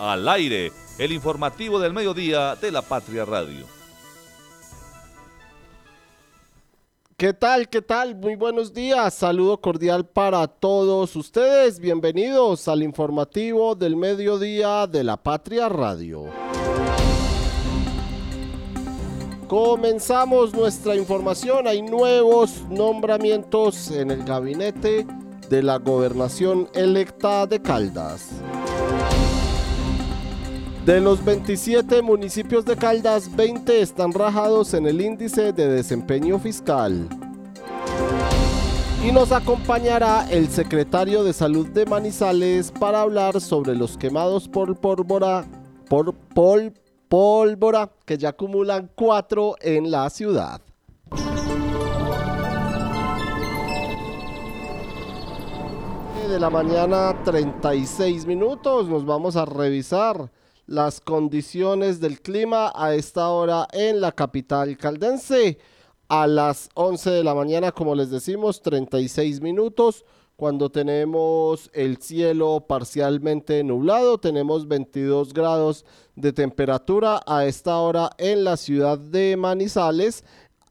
al aire, el informativo del mediodía de la Patria Radio. ¿Qué tal? ¿Qué tal? Muy buenos días. Saludo cordial para todos ustedes. Bienvenidos al informativo del mediodía de la Patria Radio. Comenzamos nuestra información. Hay nuevos nombramientos en el gabinete de la gobernación electa de Caldas. De los 27 municipios de Caldas, 20 están rajados en el índice de desempeño fiscal. Y nos acompañará el secretario de Salud de Manizales para hablar sobre los quemados por pólvora, por pol, pólvora que ya acumulan cuatro en la ciudad. De la mañana 36 minutos nos vamos a revisar las condiciones del clima a esta hora en la capital caldense. A las 11 de la mañana, como les decimos, 36 minutos. Cuando tenemos el cielo parcialmente nublado, tenemos 22 grados de temperatura a esta hora en la ciudad de Manizales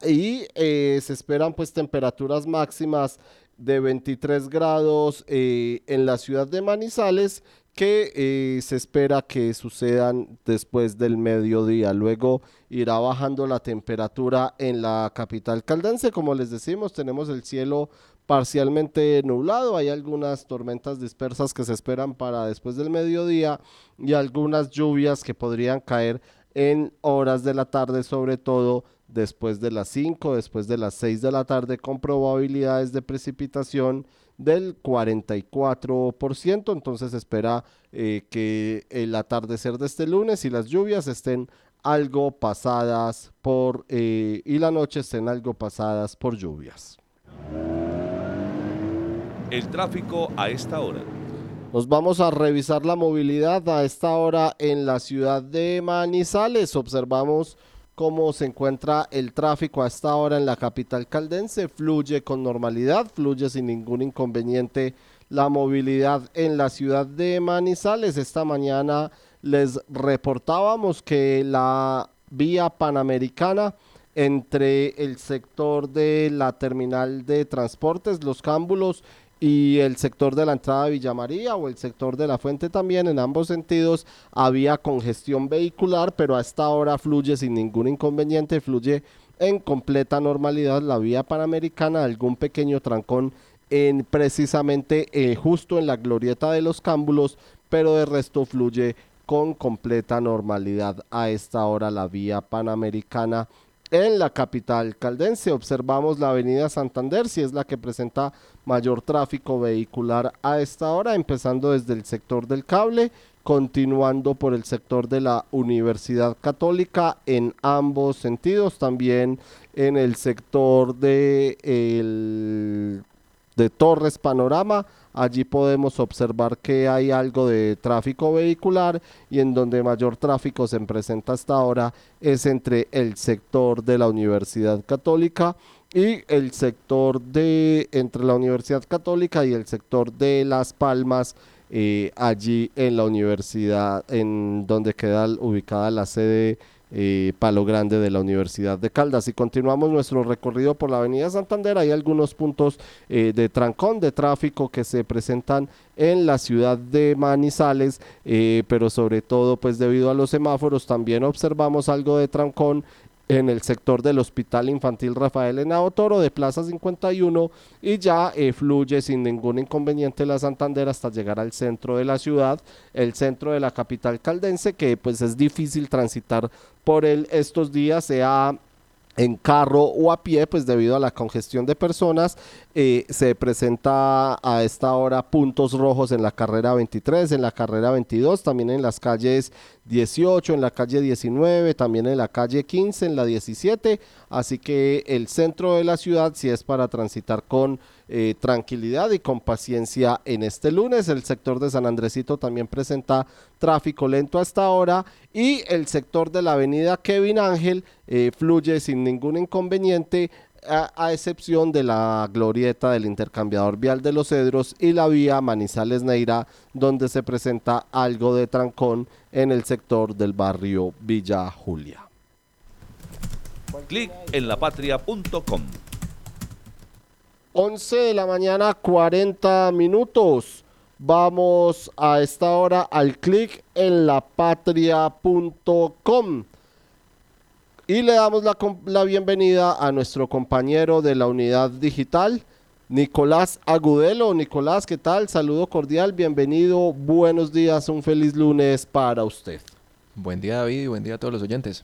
y eh, se esperan pues temperaturas máximas de 23 grados eh, en la ciudad de Manizales que eh, se espera que sucedan después del mediodía. Luego irá bajando la temperatura en la capital caldense. Como les decimos, tenemos el cielo parcialmente nublado. Hay algunas tormentas dispersas que se esperan para después del mediodía y algunas lluvias que podrían caer en horas de la tarde, sobre todo después de las 5, después de las 6 de la tarde, con probabilidades de precipitación del 44%. Entonces espera eh, que el atardecer de este lunes y las lluvias estén algo pasadas por eh, y la noche estén algo pasadas por lluvias. El tráfico a esta hora. Nos vamos a revisar la movilidad a esta hora en la ciudad de Manizales. Observamos cómo se encuentra el tráfico a esta hora en la capital caldense. Fluye con normalidad, fluye sin ningún inconveniente la movilidad en la ciudad de Manizales. Esta mañana les reportábamos que la vía panamericana entre el sector de la terminal de transportes, los cámbulos y el sector de la entrada de Villa María o el sector de la fuente también, en ambos sentidos había congestión vehicular, pero a esta hora fluye sin ningún inconveniente, fluye en completa normalidad la vía panamericana, algún pequeño trancón en precisamente eh, justo en la glorieta de los cámbulos, pero de resto fluye con completa normalidad a esta hora la vía panamericana en la capital caldense. Observamos la avenida Santander, si es la que presenta mayor tráfico vehicular a esta hora, empezando desde el sector del cable, continuando por el sector de la Universidad Católica en ambos sentidos, también en el sector de, el, de Torres Panorama. Allí podemos observar que hay algo de tráfico vehicular y en donde mayor tráfico se presenta hasta ahora es entre el sector de la Universidad Católica y el sector de entre la Universidad Católica y el sector de Las Palmas eh, allí en la universidad en donde queda ubicada la sede eh, Palo Grande de la Universidad de Caldas. Y continuamos nuestro recorrido por la Avenida Santander. Hay algunos puntos eh, de trancón, de tráfico que se presentan en la ciudad de Manizales, pero sobre todo pues debido a los semáforos también observamos algo de trancón en el sector del Hospital Infantil Rafael Henao Toro de Plaza 51 y ya eh, fluye sin ningún inconveniente la Santander hasta llegar al centro de la ciudad, el centro de la capital caldense, que pues es difícil transitar por él estos días, sea en carro o a pie, pues debido a la congestión de personas, eh, se presenta a esta hora puntos rojos en la carrera 23, en la carrera 22, también en las calles 18, en la calle 19, también en la calle 15, en la 17, así que el centro de la ciudad si es para transitar con eh, tranquilidad y con paciencia en este lunes. El sector de San Andresito también presenta tráfico lento hasta ahora y el sector de la avenida Kevin Ángel eh, fluye sin ningún inconveniente a, excepción de la glorieta del intercambiador vial de los Cedros y la vía Manizales Neira, donde se presenta algo de trancón en el sector del barrio Villa Julia. Clic en lapatria.com. 11 de la mañana, 40 minutos. Vamos a esta hora al clic en lapatria.com. Y le damos la, la, bienvenida a nuestro compañero de la unidad digital, Nicolás Agudelo. Nicolás, ¿qué tal? Saludo cordial, bienvenido, buenos días, un feliz lunes para usted. Buen día David y buen día a todos los oyentes.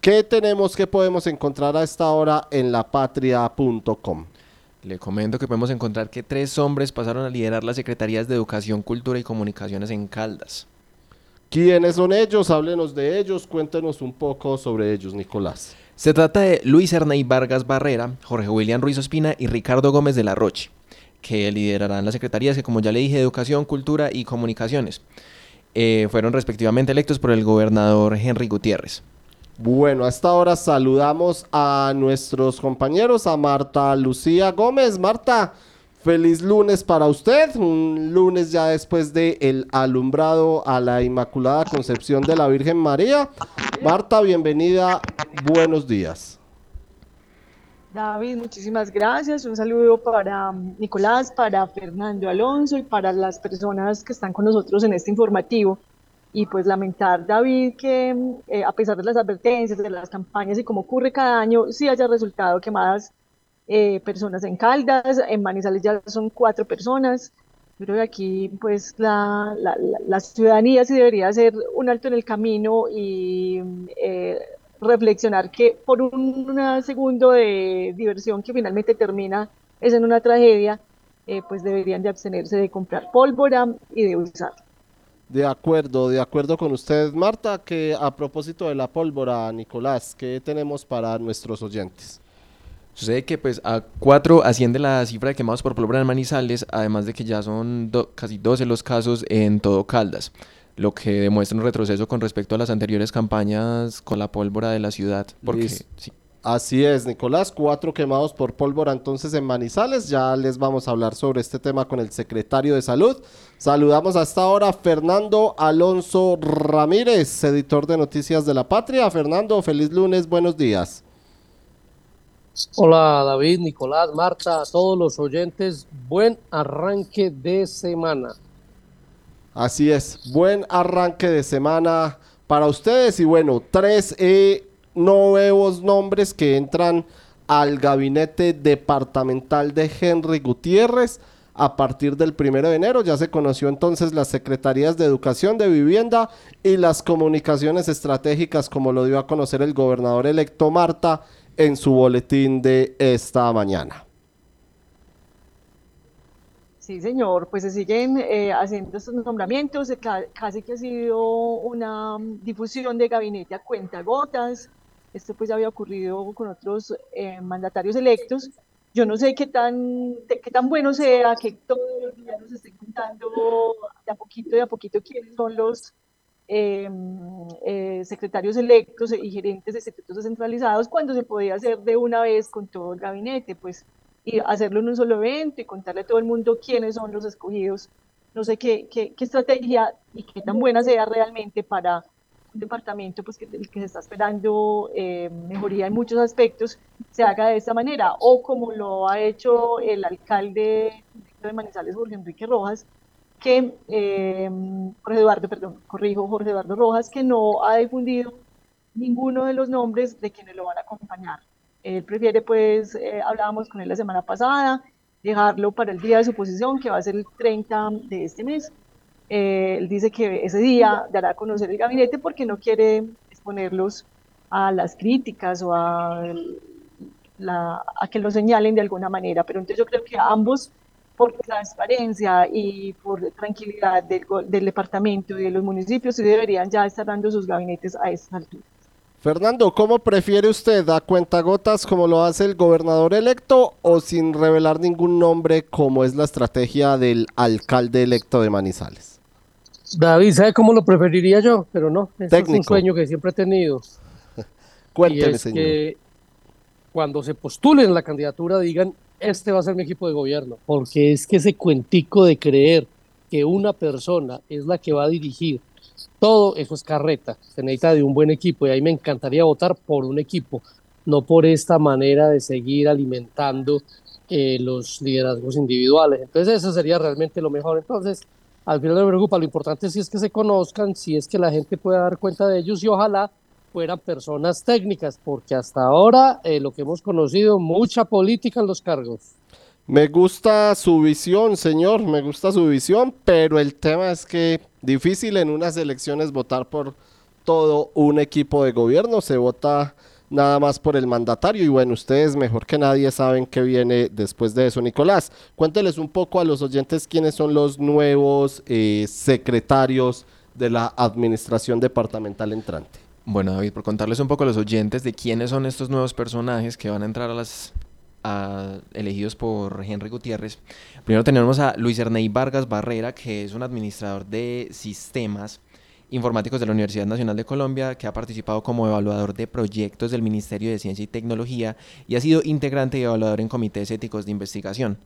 ¿Qué tenemos que podemos encontrar a esta hora en lapatria.com? Le comento que podemos encontrar que tres hombres pasaron a liderar las secretarías de Educación, Cultura y Comunicaciones en Caldas. ¿Quiénes son ellos? Háblenos de ellos, cuéntenos un poco sobre ellos, Nicolás. Se trata de Luis Ernei Vargas Barrera, Jorge William Ruiz Ospina y Ricardo Gómez de la Roche, que liderarán las secretarías que, como ya le dije, Educación, Cultura y Comunicaciones. Eh, fueron respectivamente electos por el gobernador Henry Gutiérrez. Bueno, hasta ahora saludamos a nuestros compañeros, a Marta Lucía Gómez. Marta, Feliz lunes para usted, un lunes ya después de el alumbrado a la Inmaculada Concepción de la Virgen María. Marta, bienvenida, buenos días. David, muchísimas gracias. Un saludo para Nicolás, para Fernando Alonso y para las personas que están con nosotros en este informativo. Y pues lamentar, David, que eh, a pesar de las advertencias, de las campañas y como ocurre cada año, sí haya resultado quemadas eh, personas en Caldas, en Manizales ya son cuatro personas. Creo que aquí pues la, la, ciudadanía sí debería hacer un alto en el camino y eh, reflexionar que por un, segundo de diversión que finalmente termina es en una tragedia, pues deberían de abstenerse de comprar pólvora y de usar. De acuerdo, de acuerdo con usted, Marta, que a propósito de la pólvora, Nicolás, ¿qué tenemos para nuestros oyentes? Sucede que pues a 4 asciende la cifra de quemados por pólvora en Manizales, además de que ya son casi 12 los casos en todo Caldas, lo que demuestra un retroceso con respecto a las anteriores campañas con la pólvora de la ciudad. Porque, sí. Así es, Nicolás, cuatro quemados por pólvora entonces en Manizales. Ya les vamos a hablar sobre este tema con el secretario de Salud. Saludamos hasta ahora Fernando Alonso Ramírez, editor de Noticias de la Patria. Fernando, feliz lunes, buenos días. Hola David, Nicolás, Marta, todos los oyentes, buen arranque de semana. Así es, buen arranque de semana para ustedes y bueno, tres eh, nuevos nombres que entran al gabinete departamental de Henry Gutiérrez a partir del primero de enero. Ya se conoció entonces las secretarías de Educación, de Vivienda y las comunicaciones estratégicas, como lo dio a conocer el gobernador electo Marta en su boletín de esta mañana. Sí, señor, pues se siguen eh, haciendo estos nombramientos, casi que ha sido una difusión de gabinete a cuenta gotas. Esto pues ya había ocurrido con otros eh, mandatarios electos. Yo no sé qué tan, qué tan bueno sea que todos los días nos estén contando de a poquito, de a poquito quiénes son los Em, eh, secretarios electos y gerentes de institutos descentralizados cuando se podía hacer de una vez con todo el gabinete, pues y hacerlo en un solo evento y contarle a todo el mundo quiénes son los escogidos. No sé qué, qué, estrategia y qué tan buena sea realmente para departamento pues que, que se está esperando eh, mejoría en muchos aspectos, se haga de esta manera, o como lo ha hecho el alcalde de Manizales, Jorge Enrique Rojas, que eh, Jorge Eduardo, perdón, corrijo, Jorge Eduardo Rojas, que no ha difundido ninguno de los nombres de quienes lo van a acompañar. Él prefiere, pues, eh, hablábamos con él la semana pasada, dejarlo para el día de su posición, que va a ser el 30 de este mes. Eh, él dice que ese día dará a conocer el gabinete porque no quiere exponerlos a las críticas o a, la, que lo señalen de alguna manera. Pero entonces yo creo que ambos por transparencia y por tranquilidad del, del, departamento y de los municipios, deberían ya estar dando sus gabinetes a esta altura. Fernando, ¿cómo prefiere usted? ¿A cuentagotas como lo hace el gobernador electo o sin revelar ningún nombre como es la estrategia del alcalde electo de Manizales? David, ¿sabe cómo lo preferiría yo? Pero no, es un sueño que siempre he tenido. Cuénteme, señor. cuando se postulen la candidatura digan, este va a ser mi equipo de gobierno, porque es que ese cuentico de creer que una persona es la que va a dirigir todo eso es carreta, se necesita de un buen equipo y ahí me encantaría votar por un equipo, no por esta manera de seguir alimentando eh, los liderazgos individuales. Entonces eso sería realmente lo mejor. Entonces, al final no me preocupa, lo importante sí es que se conozcan, si es que la gente pueda dar cuenta de ellos y ojalá fueran personas técnicas, porque hasta ahora eh, lo que hemos conocido, mucha política en los cargos. Me gusta su visión, señor, me gusta su visión, pero el tema es que difícil en unas elecciones votar por todo un equipo de gobierno, se vota nada más por el mandatario y bueno, ustedes mejor que nadie saben qué viene después de eso. Nicolás, cuénteles un poco a los oyentes quiénes son los nuevos eh, secretarios de la administración departamental entrante. Bueno, David, por contarles un poco a los oyentes de quiénes son estos nuevos personajes que van a entrar a las elegidos por Henry Gutiérrez. Primero tenemos a Luis Ernei Vargas Barrera, que es un administrador de sistemas informáticos de la Universidad Nacional de Colombia, que ha participado como evaluador de proyectos del Ministerio de Ciencia y Tecnología y ha sido integrante y evaluador en comités éticos de investigación.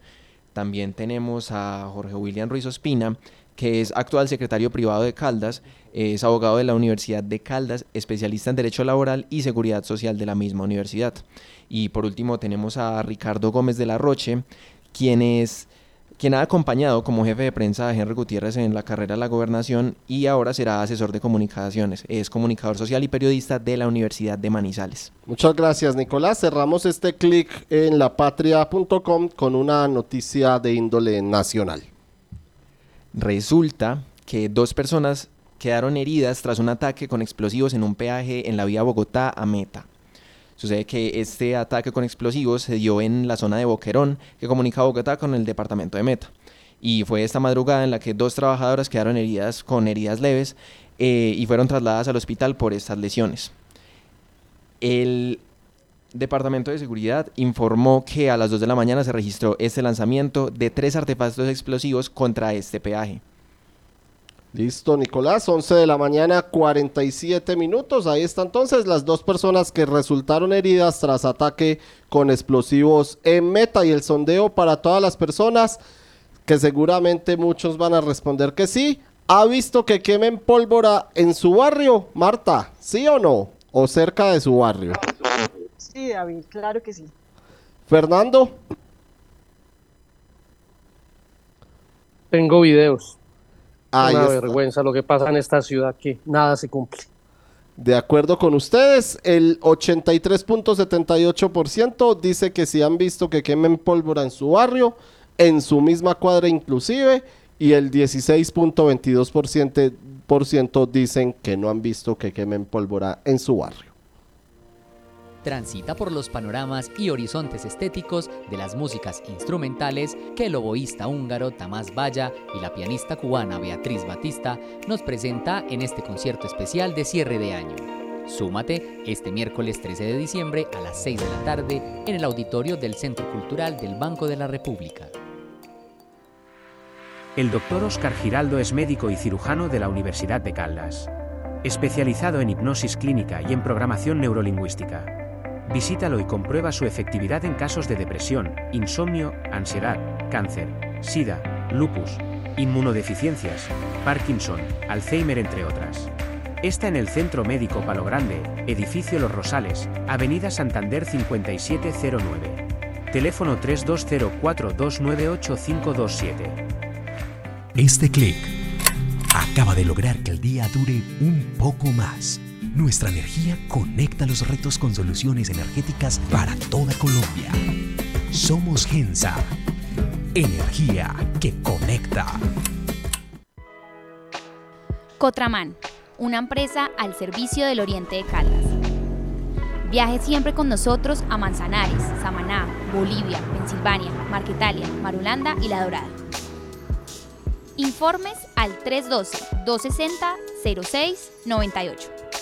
También tenemos a Jorge William Ruiz Ospina, que es actual secretario privado de Caldas, es abogado de la Universidad de Caldas, especialista en Derecho Laboral y Seguridad Social de la misma universidad. Y por último tenemos a Ricardo Gómez de la Roche, quien es quien ha acompañado como jefe de prensa a Henry Gutiérrez en la carrera de la gobernación y ahora será asesor de comunicaciones. Es comunicador social y periodista de la Universidad de Manizales. Muchas gracias, Nicolás. Cerramos este clic en lapatria.com con una noticia de índole nacional. Resulta que dos personas quedaron heridas tras un ataque con explosivos en un peaje en la vía Bogotá a Meta. Sucede que este ataque con explosivos se dio en la zona de Boquerón, que comunica Bogotá con el departamento de Meta. Y fue esta madrugada en la que dos trabajadoras quedaron heridas con heridas leves eh, y fueron trasladadas al hospital por estas lesiones. El Departamento de Seguridad informó que a las 2 de la mañana se registró este lanzamiento de tres artefactos explosivos contra este peaje. Listo, Nicolás, 11 de la mañana, 47 minutos. Ahí están entonces las dos personas que resultaron heridas tras ataque con explosivos en meta y el sondeo para todas las personas que seguramente muchos van a responder que sí. ¿Ha visto que quemen pólvora en su barrio, Marta? ¿Sí o no? ¿O cerca de su barrio? Sí, David, claro que sí. Fernando. Tengo videos. Una vergüenza lo que pasa en esta ciudad que nada se cumple. De acuerdo con ustedes, el 83.78% dice que si han visto que quemen pólvora en su barrio, en su misma cuadra inclusive, y el 16.22% dicen que no han visto que quemen pólvora en su barrio transita por los panoramas y horizontes estéticos de las músicas instrumentales que el oboísta húngaro Tamás Valla y la pianista cubana Beatriz Batista nos presenta en este concierto especial de cierre de año. Súmate este miércoles 13 de diciembre a las 6 de la tarde en el auditorio del Centro Cultural del Banco de la República. El doctor Oscar Giraldo es médico y cirujano de la Universidad de Caldas, especializado en hipnosis clínica y en programación neurolingüística. Visítalo y comprueba su efectividad en casos de depresión, insomnio, ansiedad, cáncer, sida, lupus, inmunodeficiencias, Parkinson, Alzheimer entre otras. Está en el Centro Médico Palo Grande, Edificio Los Rosales, Avenida Santander 5709. Teléfono 3204298527. Este clic acaba de lograr que el día dure un poco más. Nuestra energía conecta los retos con soluciones energéticas para toda Colombia. Somos Gensa. Energía que conecta. Cotraman, una empresa al servicio del Oriente de Caldas. Viaje siempre con nosotros a Manzanares, Samaná, Bolivia, Pensilvania, Marquetalia, Marulanda y La Dorada. Informes al 312-260-0698.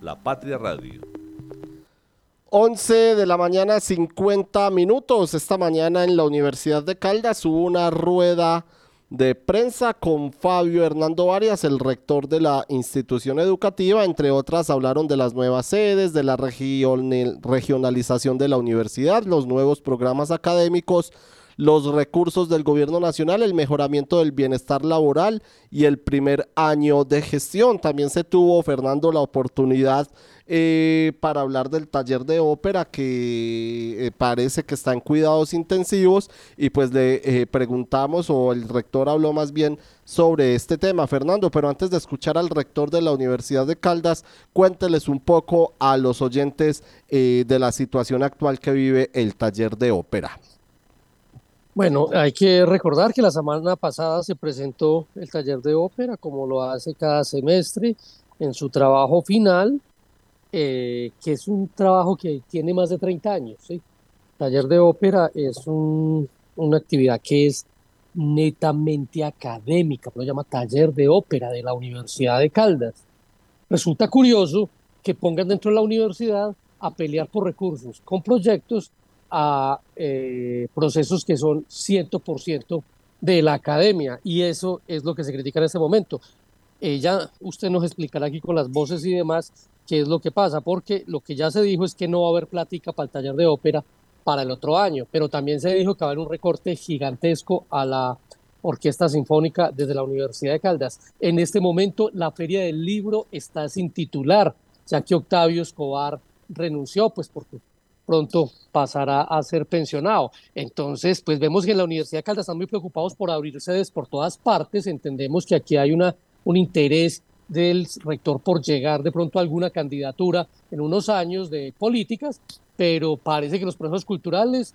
La Patria Radio. 11 de la mañana, 50 minutos. Esta mañana en la Universidad de Caldas hubo una rueda de prensa con Fabio Hernando Arias, el rector de la institución educativa. Entre otras, hablaron de las nuevas sedes, de la regionalización de la universidad, los nuevos programas académicos, los recursos del gobierno nacional, el mejoramiento del bienestar laboral y el primer año de gestión. También se tuvo, Fernando, la oportunidad eh, para hablar del taller de ópera que eh, parece que está en cuidados intensivos y pues le eh, preguntamos o el rector habló más bien sobre este tema. Fernando, pero antes de escuchar al rector de la Universidad de Caldas, cuénteles un poco a los oyentes de la situación actual que vive el taller de ópera. Bueno, hay que recordar que la semana pasada se presentó el taller de ópera, como lo hace cada semestre, en su trabajo final, eh, que es un trabajo que tiene más de 30 años. ¿sí? Taller de ópera es una actividad que es netamente académica, lo llama taller de ópera de la Universidad de Caldas. Resulta curioso que pongan dentro de la universidad a pelear por recursos con proyectos a eh, procesos que son 100% de la academia y eso es lo que se critica en este momento. Ella, usted nos explicará aquí con las voces y demás qué es lo que pasa, porque lo que ya se dijo es que no va a haber plática para el taller de ópera para el otro año, pero también se dijo que va a haber un recorte gigantesco a la Orquesta Sinfónica desde la Universidad de Caldas. En este momento la Feria del Libro está sin titular, ya que Octavio Escobar renunció, pues porque pronto pasará a ser pensionado. Entonces, pues vemos que en la Universidad de Caldas están muy preocupados por abrir sedes por todas partes. Entendemos que aquí hay una, un interés del rector por llegar de pronto a alguna candidatura en unos años de políticas, pero parece que los procesos culturales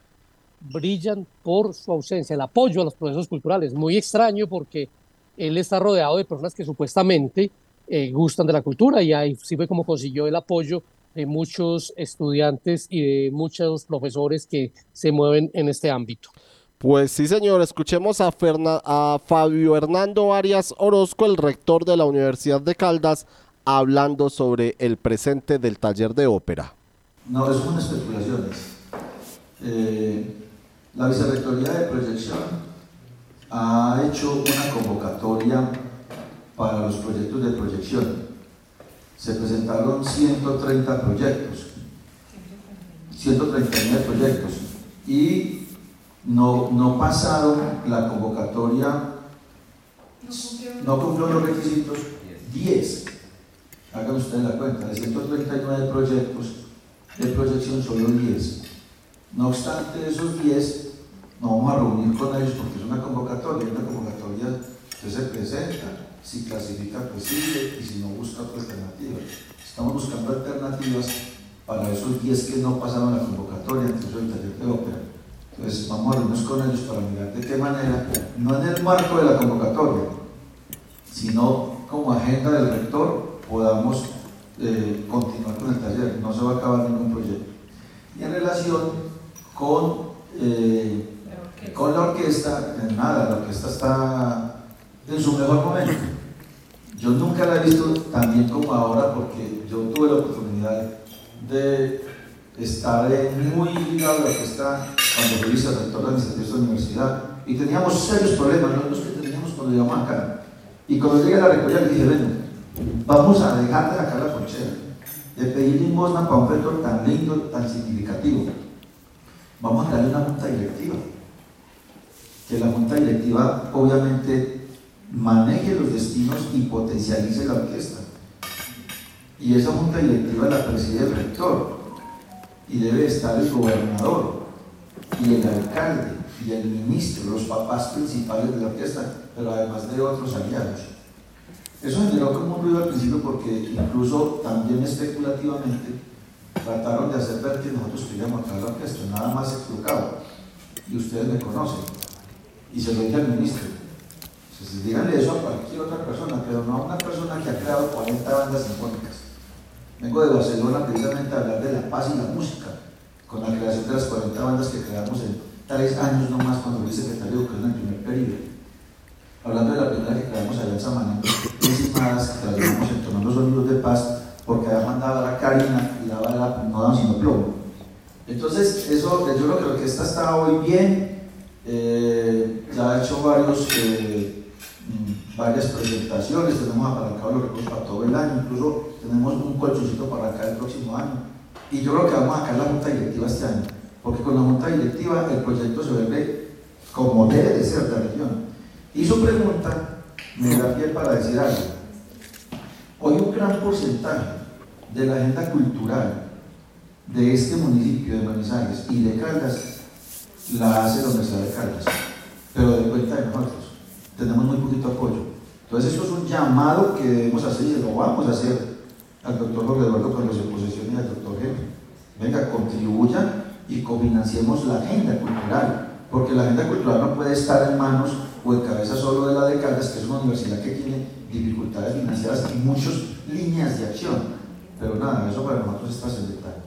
brillan por su ausencia, el apoyo a los procesos culturales. Muy extraño porque él está rodeado de personas que supuestamente eh, gustan de la cultura y ahí sí fue como consiguió el apoyo de muchos estudiantes y de muchos profesores que se mueven en este ámbito. Pues sí, señor. Escuchemos a, a Fabio Hernando Arias Orozco, el rector de la Universidad de Caldas, hablando sobre el presente del taller de ópera. No, es son especulaciones. Eh, la Vicerrectoría de Proyección ha hecho una convocatoria para los proyectos de proyección. Se presentaron 130 proyectos, 139 proyectos, y no, no pasaron la convocatoria, no cumplió. Los requisitos. 10. Hagan ustedes la cuenta, de 139 proyectos de proyección solo 10. No obstante esos 10, no vamos a reunir con ellos porque es una convocatoria, una convocatoria que se presenta, si clasifica pues sigue y si no busca otra alternativa. Estamos buscando alternativas para esos 10 que no pasaron la convocatoria, entonces el taller de ópera. Entonces vamos a reunirnos con ellos para mirar de qué manera, no en el marco de la convocatoria, sino como agenda del rector podamos eh, continuar con el taller, no se va a acabar ningún proyecto. Y en relación con, eh, con la orquesta, nada, la orquesta está en su mejor momento. Yo nunca la he visto tan bien como ahora porque yo tuve la oportunidad de estar muy ligado a la orquesta cuando fui vicerrector de administración de esta universidad, y teníamos serios problemas, no los que teníamos cuando llegamos acá. Y cuando llegué a la rectoría le dije, bueno, vamos a dejar de sacar la conchera, de pedir limosna para un rector tan lindo, tan significativo. Vamos a darle una junta directiva. Que la junta directiva obviamente maneje los destinos y potencialice la orquesta. Y esa junta directiva la preside el rector y debe estar el gobernador y el alcalde y el ministro, los papás principales de la orquesta, pero además de otros aliados. Eso generó como un ruido al principio porque incluso también especulativamente trataron de hacer ver que nosotros queríamos traer la orquesta, nada más equivocado. Y ustedes me conocen. Y se lo dije al ministro. Díganle eso a cualquier otra persona, pero no a una persona que ha creado 40 bandas sinfónicas. Vengo de Barcelona precisamente a hablar de la paz y la música, con la creación de las 40 bandas que creamos en tres años nomás cuando fui secretario de Educación en el primer periodo. Hablando de la primera que creamos allá en Samaná, encimadas que trasladamos entonando sonidos de paz, porque había mandado a la Karina y daba la, no daban sino plomo. Entonces, eso, yo creo que la orquesta está hoy bien, eh, ya ha hecho varios, eh, varias presentaciones, tenemos apalancado los recursos para todo el año, incluso tenemos un colchoncito para acá el próximo año. Y yo creo que vamos a sacar la junta directiva este año, porque con la junta directiva el proyecto se vuelve como debe de ser la región. Y su pregunta me da pie para decir algo. Hoy un gran porcentaje de la agenda cultural de este municipio de Manizales y de Caldas la hace la Universidad de Caldas, pero de cuenta de nosotros. Tenemos muy poquito apoyo. Entonces, eso es un llamado que debemos hacer y lo vamos a hacer al doctor Jorge Eduardo Carlos de Posesión y al doctor Jefe. Venga, contribuyan y cofinanciemos la agenda cultural, porque la agenda cultural no puede estar en manos o en cabeza solo de la de Caldas, que es una universidad que tiene dificultades financieras y muchas líneas de acción. Pero nada, eso para nosotros es trascendental.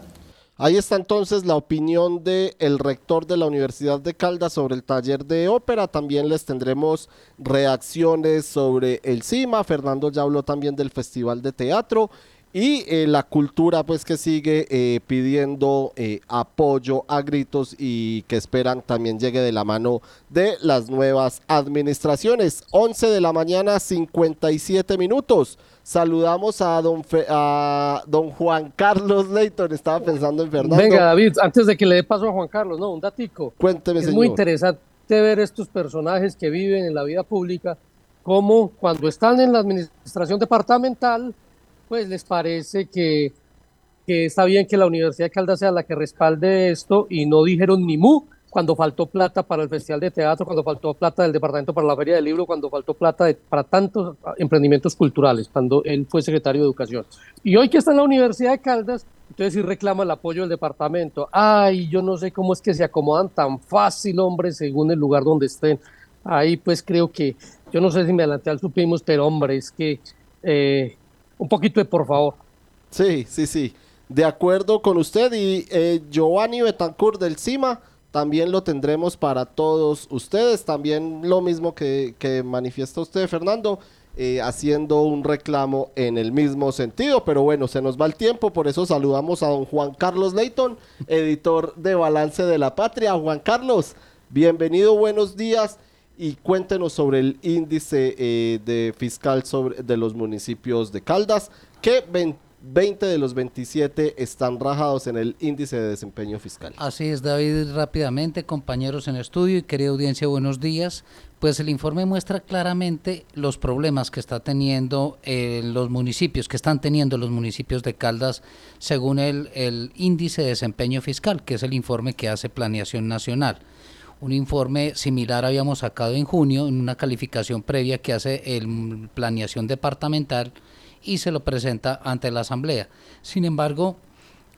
Ahí está entonces la opinión del el rector de la Universidad de Caldas sobre el taller de ópera. También les tendremos reacciones sobre el CIMA. Fernando ya habló también del Festival de Teatro y eh, la cultura pues que sigue eh, pidiendo eh, apoyo a gritos y que esperan también llegue de la mano de las nuevas administraciones. 11 de la mañana 57 minutos. Saludamos a don, Fe- a don Juan Carlos Leighton. Estaba pensando en Fernando. Venga, David, antes de que le dé paso a Juan Carlos, no, un datico. Cuénteme, es señor. muy interesante ver estos personajes que viven en la vida pública, como cuando están en la administración departamental, pues les parece que, que está bien que la Universidad de Caldas sea la que respalde esto y no dijeron ni mu cuando faltó plata para el Festival de Teatro, cuando faltó plata del Departamento para la Feria del Libro, cuando faltó plata para tantos emprendimientos culturales, cuando él fue secretario de Educación. Y hoy que está en la Universidad de Caldas, entonces sí reclama el apoyo del departamento. Ay, yo no sé cómo es que se acomodan tan fácil, hombre, según el lugar donde estén. Ahí pues creo que, yo no sé si me adelanté al supimos, pero hombre, es que eh, un poquito de por favor. Sí, sí, sí. De acuerdo con usted y eh, Giovanni Betancourt del CIMA también lo tendremos para todos ustedes. También lo mismo que, que manifiesta usted, Fernando, eh, haciendo un reclamo en el mismo sentido. Pero bueno, se nos va el tiempo, por eso saludamos a don Juan Carlos Leighton, editor de Balance de la Patria. Juan Carlos, bienvenido, buenos días. Y cuéntenos sobre el índice eh, de fiscal sobre, de los municipios de Caldas, que 20 de los 27 están rajados en el índice de desempeño fiscal. Así es, David, rápidamente, compañeros en estudio y querida audiencia, buenos días. Pues el informe muestra claramente los problemas que está teniendo eh, los municipios, que están teniendo los municipios de Caldas según el, el índice de desempeño fiscal, que es el informe que hace Planeación Nacional. Un informe similar habíamos sacado en junio en una calificación previa que hace el Planeación Departamental y se lo presenta ante la Asamblea. Sin embargo,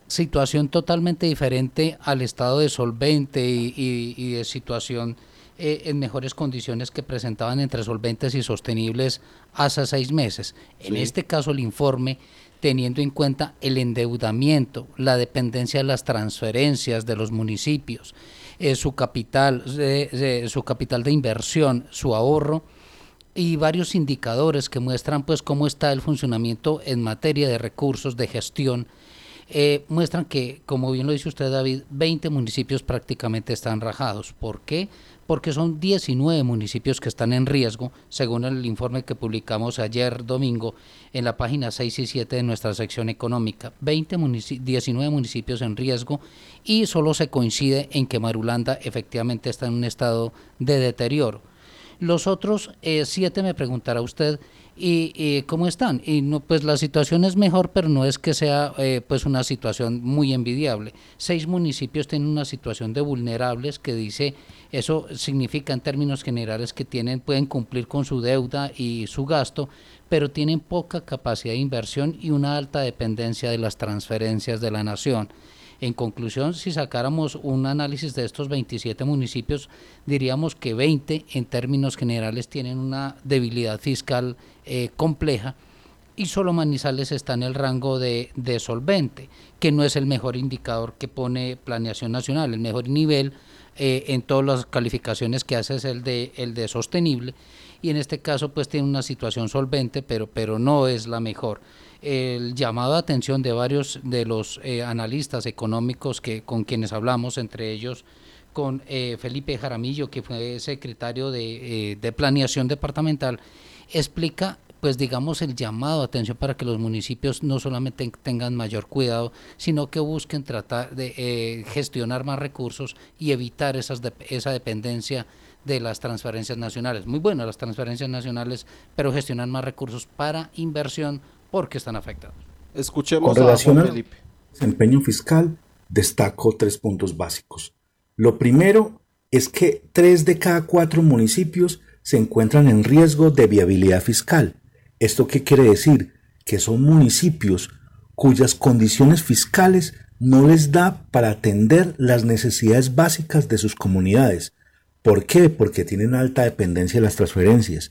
situación totalmente diferente al estado de solvente y, y- y de situación eh, en mejores condiciones que presentaban entre solventes y sostenibles hace seis meses. En Sí. este caso, el informe, teniendo en cuenta el endeudamiento, la dependencia de las transferencias de los municipios, eh, su capital, eh, eh, su capital de inversión, su ahorro, y varios indicadores que muestran pues cómo está el funcionamiento en materia de recursos de gestión eh, muestran que como bien lo dice usted David 20 municipios prácticamente están rajados. ¿por qué? porque son 19 municipios que están en riesgo según el informe que publicamos ayer domingo en la página 6 y 7 de nuestra sección económica. 20 munici- 19 municipios en riesgo y solo se coincide en que Marulanda efectivamente está en un estado de deterioro los otros eh, siete me preguntará usted y, cómo están. Y no, pues la situación es mejor, pero no es que sea eh, pues una situación muy envidiable. Seis municipios tienen una situación de vulnerables que dice, eso significa en términos generales que tienen, pueden cumplir con su deuda y su gasto, pero tienen poca capacidad de inversión y una alta dependencia de las transferencias de la nación. En conclusión, si sacáramos un análisis de estos 27 municipios, diríamos que 20 en términos generales tienen una debilidad fiscal eh, compleja y solo Manizales está en el rango de, solvente, que no es el mejor indicador que pone Planeación Nacional. El mejor nivel eh, en todas las calificaciones que hace es el de, el de sostenible y en este caso pues tiene una situación solvente, pero, pero no es la mejor el llamado a atención de varios de los eh, analistas económicos que con quienes hablamos, entre ellos con eh, Felipe Jaramillo, que fue secretario de, eh, de, Planeación Departamental, explica, pues digamos, el llamado a atención para que los municipios no solamente tengan mayor cuidado, sino que busquen tratar de gestionar más recursos y evitar esas esa dependencia de las transferencias nacionales. Muy buenas las transferencias nacionales, pero gestionar más recursos para inversión porque están afectados. Escuchemos Con relación a Felipe. desempeño fiscal, destaco tres puntos básicos. Lo primero es que tres de cada cuatro municipios se encuentran en riesgo de viabilidad fiscal. ¿Esto qué quiere decir? Que son municipios cuyas condiciones fiscales no les da para atender las necesidades básicas de sus comunidades. ¿Por qué? Porque tienen alta dependencia de las transferencias,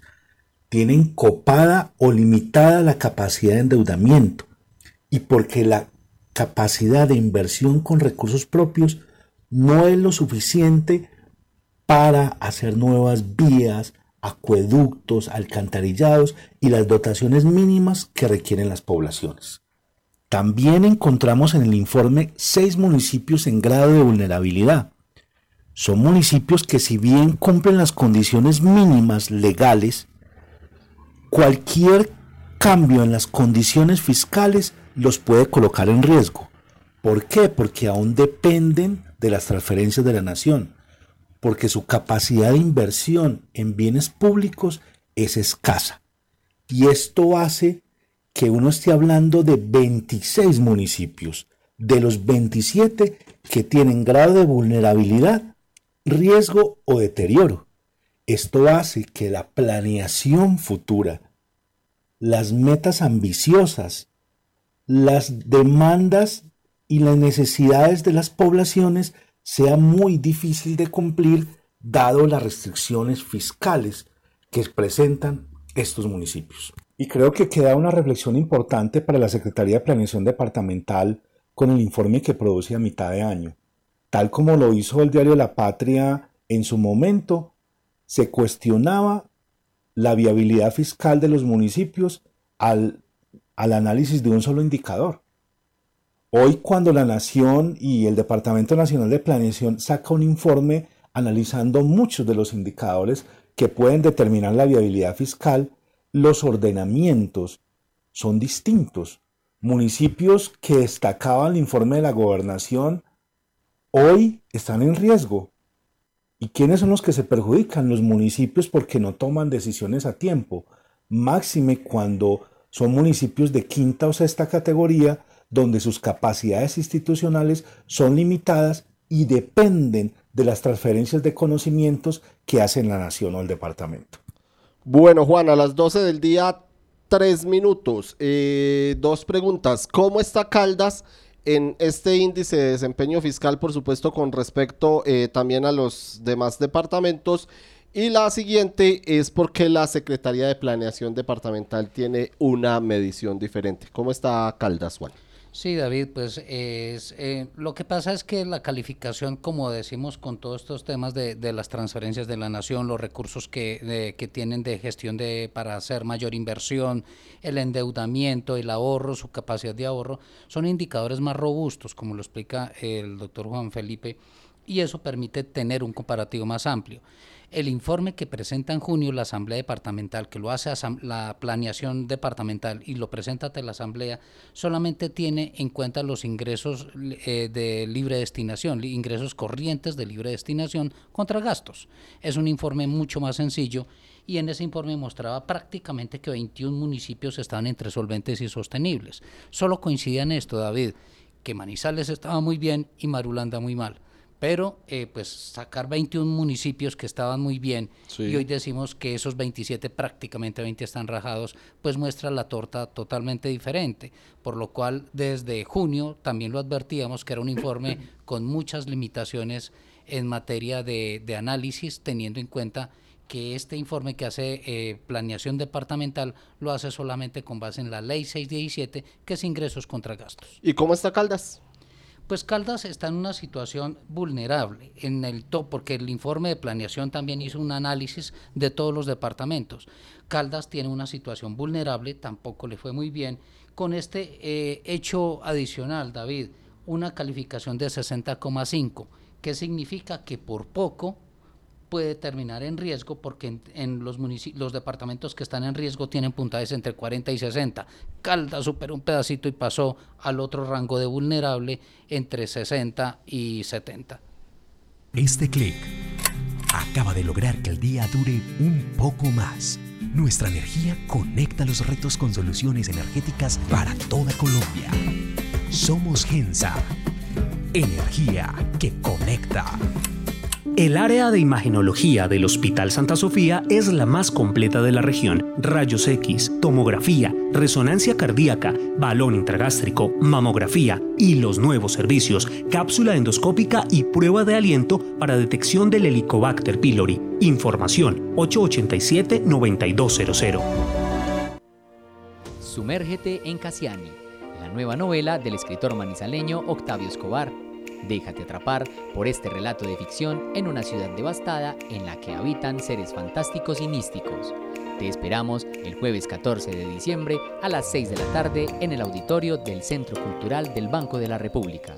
tienen copada o limitada la capacidad de endeudamiento y porque la capacidad de inversión con recursos propios no es lo suficiente para hacer nuevas vías, acueductos, alcantarillados y las dotaciones mínimas que requieren las poblaciones. También encontramos en el informe seis municipios en grado de vulnerabilidad. Son municipios que si bien cumplen las condiciones mínimas legales, cualquier cambio en las condiciones fiscales los puede colocar en riesgo. ¿Por qué? Porque aún dependen de las transferencias de la nación, porque su capacidad de inversión en bienes públicos es escasa. Y esto hace que uno esté hablando de 26 municipios, de los 27 que tienen grado de vulnerabilidad, riesgo o deterioro. Esto hace que la planeación futura, las metas ambiciosas, las demandas y las necesidades de las poblaciones sea muy difícil de cumplir dado las restricciones fiscales que presentan estos municipios. Y creo que queda una reflexión importante para la Secretaría de Planeación Departamental con el informe que produce a mitad de año. Tal como lo hizo el diario La Patria en su momento, se cuestionaba la viabilidad fiscal de los municipios al, al análisis de un solo indicador. Hoy cuando la Nación y el Departamento Nacional de Planeación saca un informe analizando muchos de los indicadores que pueden determinar la viabilidad fiscal, los ordenamientos son distintos. Municipios que destacaban el informe de la gobernación hoy están en riesgo ¿Y quiénes son los que se perjudican? Los municipios porque no toman decisiones a tiempo. Máxime cuando son municipios de quinta o sexta categoría donde sus capacidades institucionales son limitadas y dependen de las transferencias de conocimientos que hacen la nación o el departamento. Bueno, Juan, a las 12 del día, tres minutos. Eh, dos preguntas. ¿Cómo está Caldas en este índice de desempeño fiscal, por supuesto, con respecto eh, también a los demás departamentos. Y la siguiente es porque la Secretaría de Planeación Departamental tiene una medición diferente. ¿Cómo está Caldas, Juan? Sí, David, pues es, eh, lo que pasa es que la calificación, como decimos con todos estos temas de, de las transferencias de la nación, los recursos que, que tienen de gestión de, para hacer mayor inversión, el endeudamiento, el ahorro, su capacidad de ahorro, son indicadores más robustos, como lo explica el doctor Juan Felipe, y eso permite tener un comparativo más amplio. El informe que presenta en junio la Asamblea Departamental, que lo hace la planeación departamental y lo presenta ante la Asamblea, solamente tiene en cuenta los ingresos eh, de libre destinación, ingresos corrientes de libre destinación contra gastos. Es un informe mucho más sencillo y en ese informe mostraba prácticamente que 21 municipios estaban entre solventes y sostenibles. Solo coincidía en esto, David, que Manizales estaba muy bien y Marulanda muy mal pero eh, pues sacar 21 municipios que estaban muy bien y hoy decimos que esos 27 prácticamente 20 están rajados, pues muestra la torta totalmente diferente, por lo cual desde junio también lo advertíamos que era un informe con muchas limitaciones en materia de, análisis, teniendo en cuenta que este informe que hace eh, planeación departamental lo hace solamente con base en la ley 617, que es ingresos contra gastos. ¿Y cómo está Caldas? Pues Caldas está en una situación vulnerable en el top, porque el informe de planeación también hizo un análisis de todos los departamentos. Caldas tiene una situación vulnerable, tampoco le fue muy bien. Con este eh, hecho adicional, David, una calificación de 60,5, que significa que por poco puede terminar en riesgo porque en, los, los departamentos que están en riesgo tienen puntajes entre 40 y 60. Caldas superó un pedacito y pasó al otro rango de vulnerable entre 60 y 70. Este clic acaba de lograr que el día dure un poco más. Nuestra energía conecta los retos con soluciones energéticas para toda Colombia. Somos Gensa. Energía que conecta. El área de imagenología del Hospital Santa Sofía es la más completa de la región. Rayos X, tomografía, resonancia cardíaca, balón intragástrico, mamografía y los nuevos servicios, cápsula endoscópica y prueba de aliento para detección del Helicobacter pylori. Información 887-9200. Sumérgete en Casiani, la nueva novela del escritor manizaleño Octavio Escobar Déjate atrapar por este relato de ficción en una ciudad devastada en la que habitan seres fantásticos y místicos. Te esperamos el jueves 14 de diciembre a las 6 de la tarde en el auditorio del Centro Cultural del Banco de la República.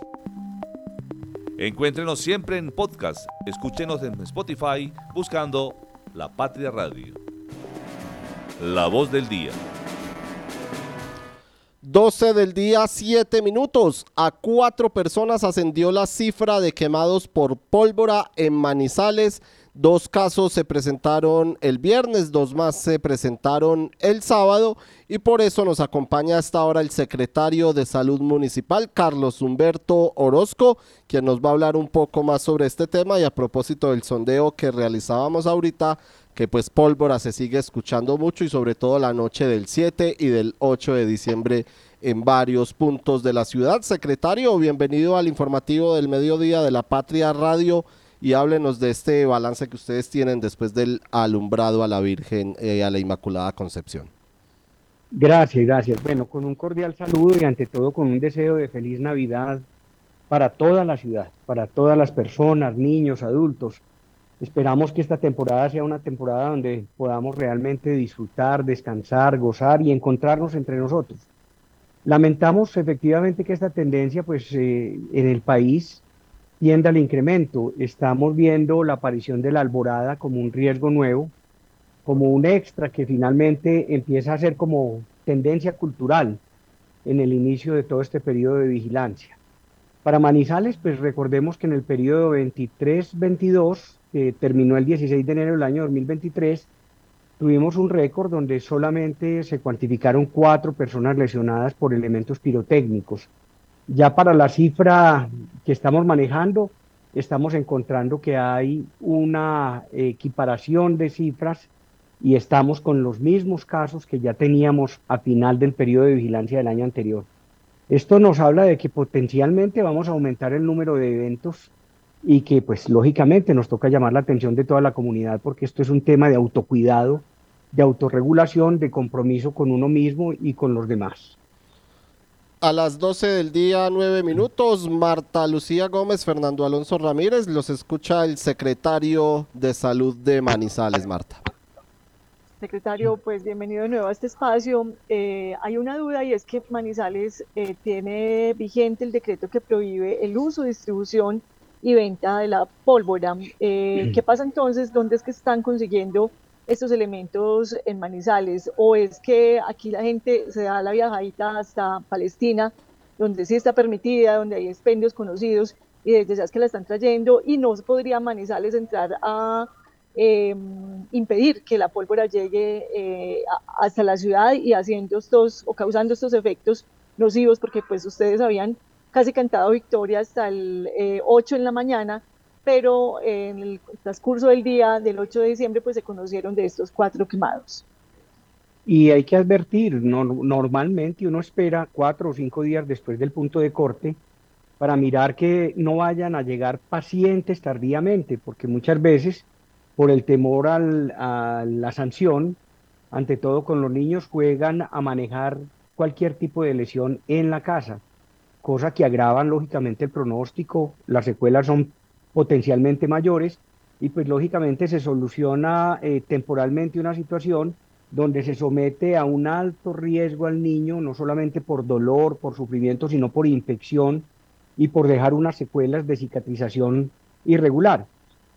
Encuéntrenos siempre en podcast. Escúchenos en Spotify buscando La Patria Radio. La voz del día. 12 del día, 7 minutos. A cuatro personas ascendió la cifra de quemados por pólvora en Manizales Dos casos se presentaron el viernes, dos más se presentaron el sábado y por eso nos acompaña hasta ahora el secretario de Salud Municipal, Carlos Humberto Orozco, quien nos va a hablar un poco más sobre este tema y a propósito del sondeo que realizábamos ahorita, que pues pólvora se sigue escuchando mucho y sobre todo la noche del 7 y del 8 de diciembre en varios puntos de la ciudad. Secretario, bienvenido al informativo del mediodía de la Patria Radio y háblenos de este balance que ustedes tienen después del alumbrado a la Virgen, y eh, a la Inmaculada Concepción. Gracias, gracias. Bueno, con un cordial saludo y ante todo con un deseo de feliz Navidad para toda la ciudad, para todas las personas, niños, adultos. Esperamos que esta temporada sea una temporada donde podamos realmente disfrutar, descansar, gozar y encontrarnos entre nosotros. Lamentamos efectivamente que esta tendencia pues eh, en el país tienda al incremento. Estamos viendo la aparición de la alborada como un riesgo nuevo, como un extra que finalmente empieza a ser como tendencia cultural en el inicio de todo este periodo de vigilancia. Para Manizales, pues recordemos que en el periodo 23-22, que terminó el 16 de enero del año 2023, tuvimos un récord donde solamente se cuantificaron cuatro personas lesionadas por elementos pirotécnicos. Ya para la cifra que estamos manejando, estamos encontrando que hay una equiparación de cifras y estamos con los mismos casos que ya teníamos a final del periodo de vigilancia del año anterior. Esto nos habla de que potencialmente vamos a aumentar el número de eventos y que pues lógicamente nos toca llamar la atención de toda la comunidad porque esto es un tema de autocuidado de autorregulación, de compromiso con uno mismo y con los demás. A las 12 del día, 9 minutos, Marta Lucía Gómez, Fernando Alonso Ramírez, los escucha el secretario de Salud de Manizales, Marta. Secretario, pues bienvenido de nuevo a este espacio. Eh, hay una duda y es que Manizales eh, tiene vigente el decreto que prohíbe el uso, distribución y venta de la pólvora. Eh, ¿Qué pasa entonces? ¿Dónde es que están consiguiendo estos elementos en Manizales? ¿O es que aquí la gente se da la viajadita hasta Palestina, donde sí está permitida, donde hay expendios conocidos y desde ya es que la están trayendo y no podría Manizales entrar a eh, impedir que la pólvora llegue eh, hasta la ciudad y haciendo estos o causando estos efectos nocivos porque pues ustedes habían casi cantado victoria hasta el 8 eh, en la mañana pero en el transcurso del día del 8 de diciembre pues se conocieron de estos cuatro quemados. Y hay que advertir, no, normalmente uno espera cuatro o cinco días después del punto de corte para mirar que no vayan a llegar pacientes tardíamente, porque muchas veces por el temor a la sanción, ante todo con los niños, juegan a manejar cualquier tipo de lesión en la casa, cosa que agravan lógicamente el pronóstico, las secuelas son potencialmente mayores y pues lógicamente se soluciona eh, temporalmente una situación donde se somete a un alto riesgo al niño, no solamente por dolor, por sufrimiento, sino por infección y por dejar unas secuelas de cicatrización irregular.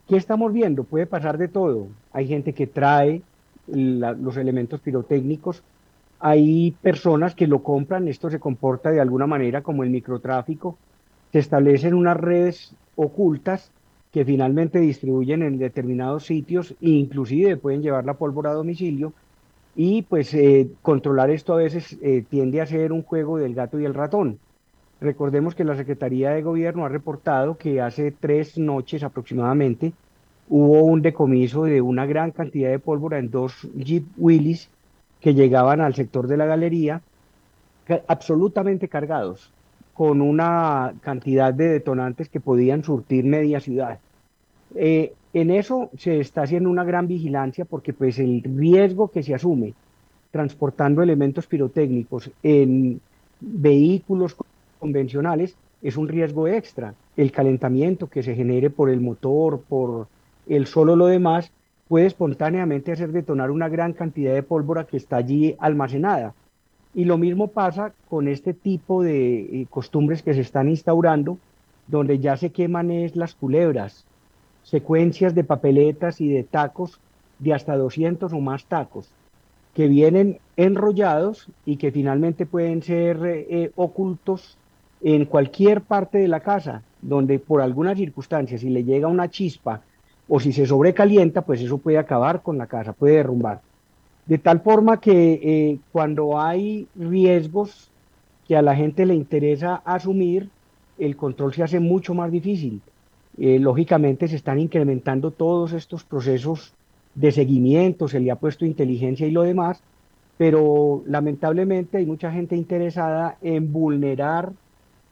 ¿Qué estamos viendo? Puede pasar de todo. Hay gente que trae los elementos pirotécnicos, hay personas que lo compran, esto se comporta de alguna manera como el microtráfico, se establecen unas redes ocultas que finalmente distribuyen en determinados sitios e inclusive pueden llevar la pólvora a domicilio y pues eh, controlar esto a veces eh, tiende a ser un juego del gato y el ratón. Recordemos que la Secretaría de Gobierno ha reportado que hace tres noches aproximadamente hubo un decomiso de una gran cantidad de pólvora en dos Jeep Willys que llegaban al sector de la galería absolutamente cargados con una cantidad de detonantes que podían surtir media ciudad. Eh, en eso se está haciendo una gran vigilancia porque pues el riesgo que se asume transportando elementos pirotécnicos en vehículos convencionales es un riesgo extra. El calentamiento que se genere por el motor, por el solo lo demás, puede espontáneamente hacer detonar una gran cantidad de pólvora que está allí almacenada. Y lo mismo pasa con este tipo de eh, costumbres que se están instaurando, donde ya se queman es las culebras, secuencias de papeletas y de tacos de hasta 200 o más tacos, que vienen enrollados y que finalmente pueden ser eh, ocultos en cualquier parte de la casa, donde por alguna circunstancia, si le llega una chispa o si se sobrecalienta, pues eso puede acabar con la casa, puede derrumbar. De tal forma que eh, cuando hay riesgos que a la gente le interesa asumir, el control se hace mucho más difícil. Eh, lógicamente se están incrementando todos estos procesos de seguimiento, se le ha puesto inteligencia y lo demás, pero lamentablemente hay mucha gente interesada en vulnerar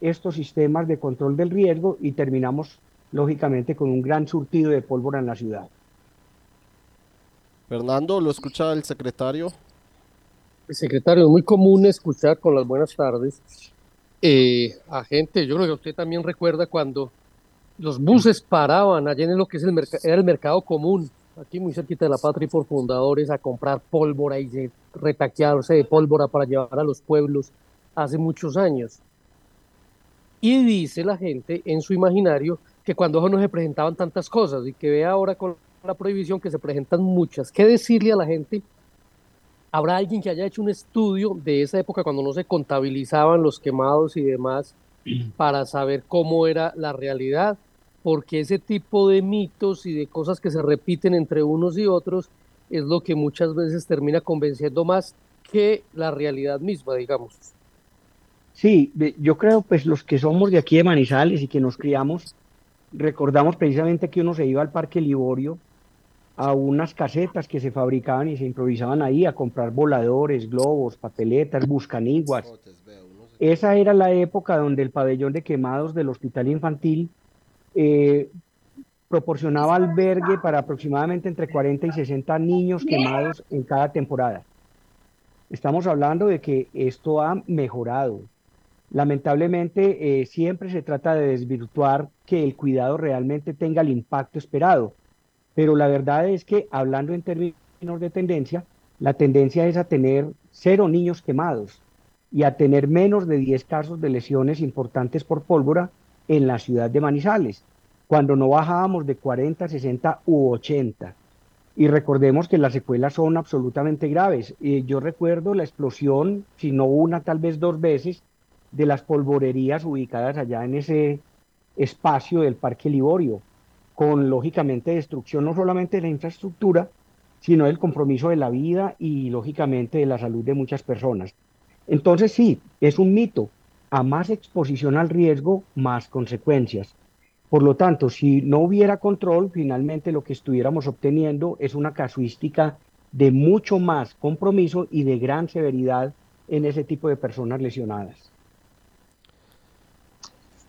estos sistemas de control del riesgo y terminamos lógicamente con un gran surtido de pólvora en la ciudad. Fernando, ¿lo escucha el secretario? El secretario, es muy común escuchar con las buenas tardes eh, a gente, yo creo que usted también recuerda cuando los buses paraban allá en lo que es el, era el mercado común, aquí muy cerquita de la patria y por fundadores, a comprar pólvora y retaquearse de pólvora para llevar a los pueblos hace muchos años. Y dice la gente en su imaginario que cuando no se presentaban tantas cosas y que ve ahora con la prohibición que se presentan muchas. ¿Qué decirle a la gente? ¿Habrá alguien que haya hecho un estudio de esa época cuando no se contabilizaban los quemados y demás para saber cómo era la realidad? Porque ese tipo de mitos y de cosas que se repiten entre unos y otros es lo que muchas veces termina convenciendo más que la realidad misma, digamos. Sí, yo creo pues los que somos de aquí de Manizales y que nos criamos, recordamos precisamente que uno se iba al Parque Liborio a unas casetas que se fabricaban y se improvisaban ahí a comprar voladores, globos, papeletas, buscaniguas. Esa era la época donde el pabellón de quemados del hospital infantil eh, proporcionaba albergue para aproximadamente entre 40 y 60 niños quemados en cada temporada. Estamos hablando de que esto ha mejorado. Lamentablemente, eh, siempre se trata de desvirtuar que el cuidado realmente tenga el impacto esperado. Pero la verdad es que, hablando en términos de tendencia, la tendencia es a tener cero niños quemados y a tener menos de 10 casos de lesiones importantes por pólvora en la ciudad de Manizales, cuando no bajábamos de 40, 60 u 80. Y recordemos que las secuelas son absolutamente graves. y yo recuerdo la explosión, si no una, tal vez dos veces, de las polvorerías ubicadas allá en ese espacio del Parque Liborio, con lógicamente destrucción no solamente de la infraestructura, sino del compromiso de la vida y lógicamente de la salud de muchas personas. Entonces sí, es un mito. A más exposición al riesgo, más consecuencias. Por lo tanto, si no hubiera control, finalmente lo que estuviéramos obteniendo es una casuística de mucho más compromiso y de gran severidad en ese tipo de personas lesionadas.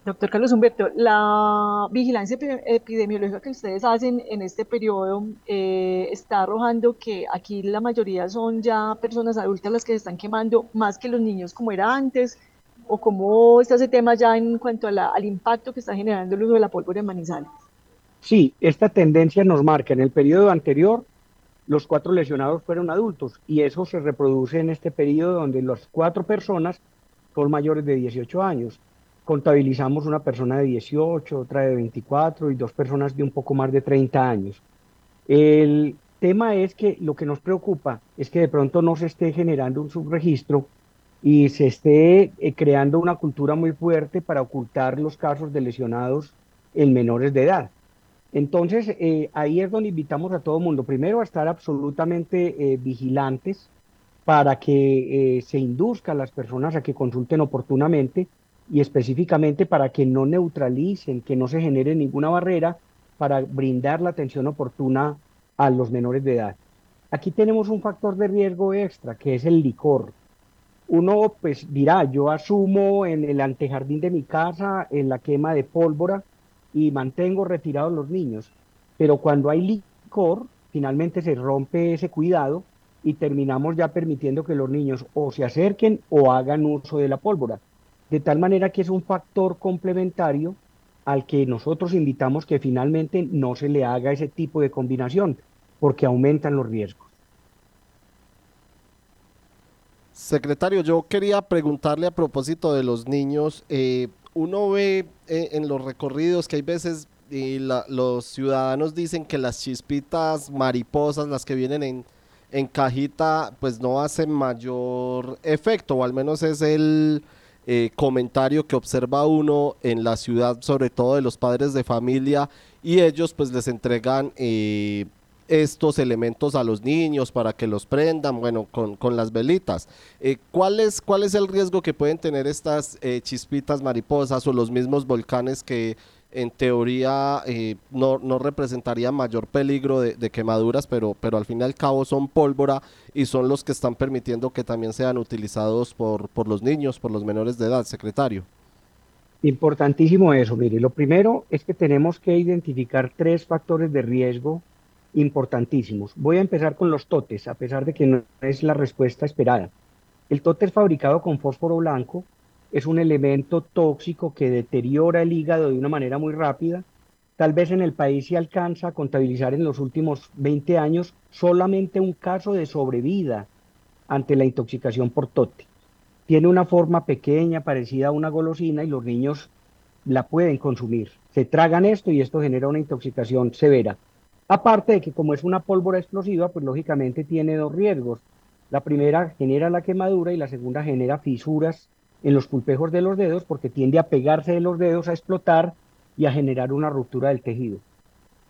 Doctor Carlos Humberto, la vigilancia epidemiológica que ustedes hacen en este periodo eh, está arrojando que aquí la mayoría son ya personas adultas las que se están quemando, más que los niños como era antes, o cómo está ese tema ya en cuanto al impacto que está generando el uso de la pólvora en Manizales. Sí, esta tendencia nos marca. En el periodo anterior, los cuatro lesionados fueron adultos y eso se reproduce en este periodo donde las cuatro personas son mayores de 18 años contabilizamos una persona de 18, otra de 24 y dos personas de un poco más de 30 años. El tema es que lo que nos preocupa es que de pronto no se esté generando un subregistro y se esté eh, creando una cultura muy fuerte para ocultar los casos de lesionados en menores de edad. Entonces, eh, ahí es donde invitamos a todo el mundo, primero a estar absolutamente eh, vigilantes para que se induzca a las personas a que consulten oportunamente y específicamente para que no neutralicen, que no se genere ninguna barrera para brindar la atención oportuna a los menores de edad. Aquí tenemos un factor de riesgo extra, que es el licor. Uno pues dirá, yo asumo en el antejardín de mi casa en la quema de pólvora y mantengo retirados los niños, pero cuando hay licor, finalmente se rompe ese cuidado y terminamos ya permitiendo que los niños o se acerquen o hagan uso de la pólvora de tal manera que es un factor complementario al que nosotros invitamos que finalmente no se le haga ese tipo de combinación, porque aumentan los riesgos. Secretario, yo quería preguntarle a propósito de los niños, eh, uno ve eh, en los recorridos que hay veces y los ciudadanos dicen que las chispitas mariposas, las que vienen en, en cajita, pues no hacen mayor efecto, o al menos es el, eh, comentario que observa uno en la ciudad, sobre todo de los padres de familia, y ellos pues les entregan eh, estos elementos a los niños para que los prendan, bueno, con, con las velitas. Eh, ¿cuál, es, ¿Cuál es el riesgo que pueden tener estas chispitas mariposas o los mismos volcanes que en teoría eh, no, no, representaría mayor peligro de, quemaduras, pero, pero al fin y al cabo son pólvora y son los que están permitiendo que también sean utilizados por, por los niños, por los menores de edad, secretario. Importantísimo eso, mire, lo primero es que tenemos que identificar tres factores de riesgo importantísimos. Voy a empezar con los totes, a pesar de que no es la respuesta esperada. El tote es fabricado con fósforo blanco, es un elemento tóxico que deteriora el hígado de una manera muy rápida. Tal vez en el país se alcanza a contabilizar en los últimos 20 años solamente un caso de sobrevida ante la intoxicación por tote. Tiene una forma pequeña, parecida a una golosina, y los niños la pueden consumir. Se tragan esto y esto genera una intoxicación severa. Aparte de que como es una pólvora explosiva, pues lógicamente tiene dos riesgos. La primera genera la quemadura y la segunda genera fisuras en los pulpejos de los dedos porque tiende a pegarse de los dedos, a explotar y a generar una ruptura del tejido.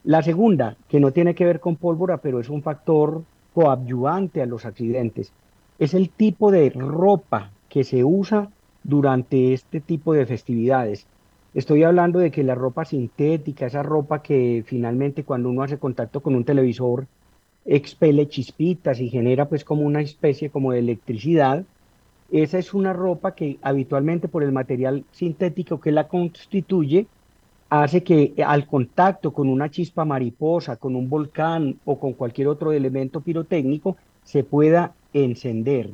La segunda, que no tiene que ver con pólvora, pero es un factor coadyuvante a los accidentes, es el tipo de ropa que se usa durante este tipo de festividades. Estoy hablando de que la ropa sintética, esa ropa que finalmente cuando uno hace contacto con un televisor expele chispitas y genera pues como una especie como de electricidad, esa es una ropa que habitualmente por el material sintético que la constituye hace que al contacto con una chispa mariposa, con un volcán o con cualquier otro elemento pirotécnico, se pueda encender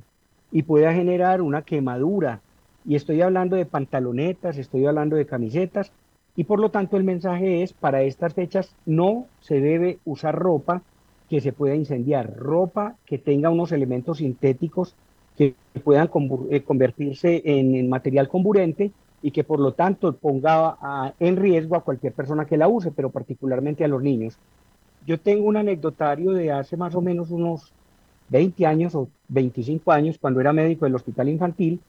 y pueda generar una quemadura. Y estoy hablando de pantalonetas, estoy hablando de camisetas, y por lo tanto el mensaje es, para estas fechas no se debe usar ropa que se pueda incendiar, ropa que tenga unos elementos sintéticos que puedan eh, convertirse en, material comburente y que por lo tanto ponga en riesgo a cualquier persona que la use, pero particularmente a los niños. Yo tengo un anecdotario de hace más o menos unos 20 años o 25 años, cuando era médico del hospital infantil,